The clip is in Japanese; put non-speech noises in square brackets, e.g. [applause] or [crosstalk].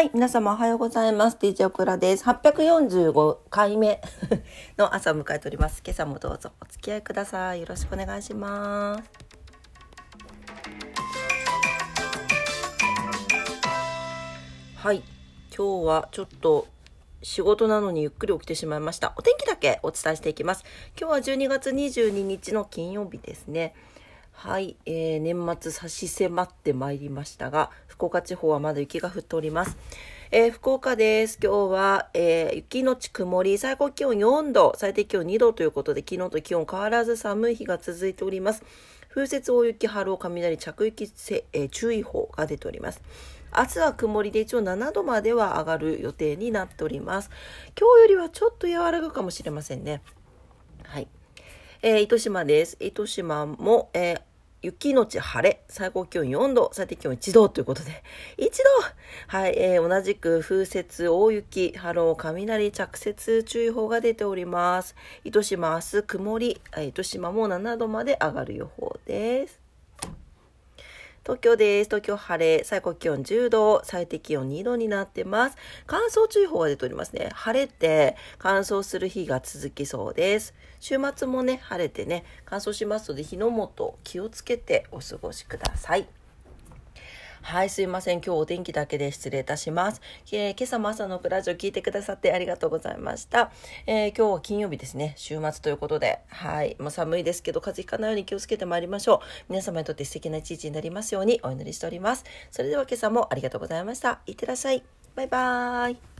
はい、皆様おはようございます。DJ オクラです。845回目 [laughs] の朝を迎えております。今朝もどうぞお付き合いください。よろしくお願いします。はい、今日はちょっと仕事なのにゆっくり起きてしまいました。お天気だけお伝えしていきます。今日は12月22日の金曜日ですね。はい、えー、年末差し迫ってまいりましたが、福岡地方はまだ雪が降っております。えー、福岡です。今日は、えー、雪のち曇り、最高気温4度、最低気温2度ということで、昨日と気温変わらず寒い日が続いております。風雪、大雪、波浪、雷、着雪、えー、注意報が出ております。明日は曇りで一応7度までは上がる予定になっております。今日よりはちょっと和らぐかもしれませんね。はい。えー、糸島です。糸島も、えー、雪のち晴れ、最高気温4度、最低気温1度ということで、1度はい、えー、同じく風雪、大雪、波浪、雷、着雪注意報が出ております。糸島明日曇り、糸島も7度まで上がる予報です。東京です。東京晴れ、最高気温10度、最低気温2度になってます。乾燥注意報が出ておりますね。晴れて乾燥する日が続きそうです。週末もね、晴れてね、乾燥しますので、火の元気をつけてお過ごしください。はい、すいません。今日お天気だけで失礼いたします。えー、今朝も朝のクラジオ聞いてくださってありがとうございました。えー、今日は金曜日ですね。週末ということで。はい。もう寒いですけど、風邪ひかないように気をつけてまいりましょう。皆様にとって素敵な一日になりますようにお祈りしております。それでは今朝もありがとうございました。いってらっしゃい。バイバーイ。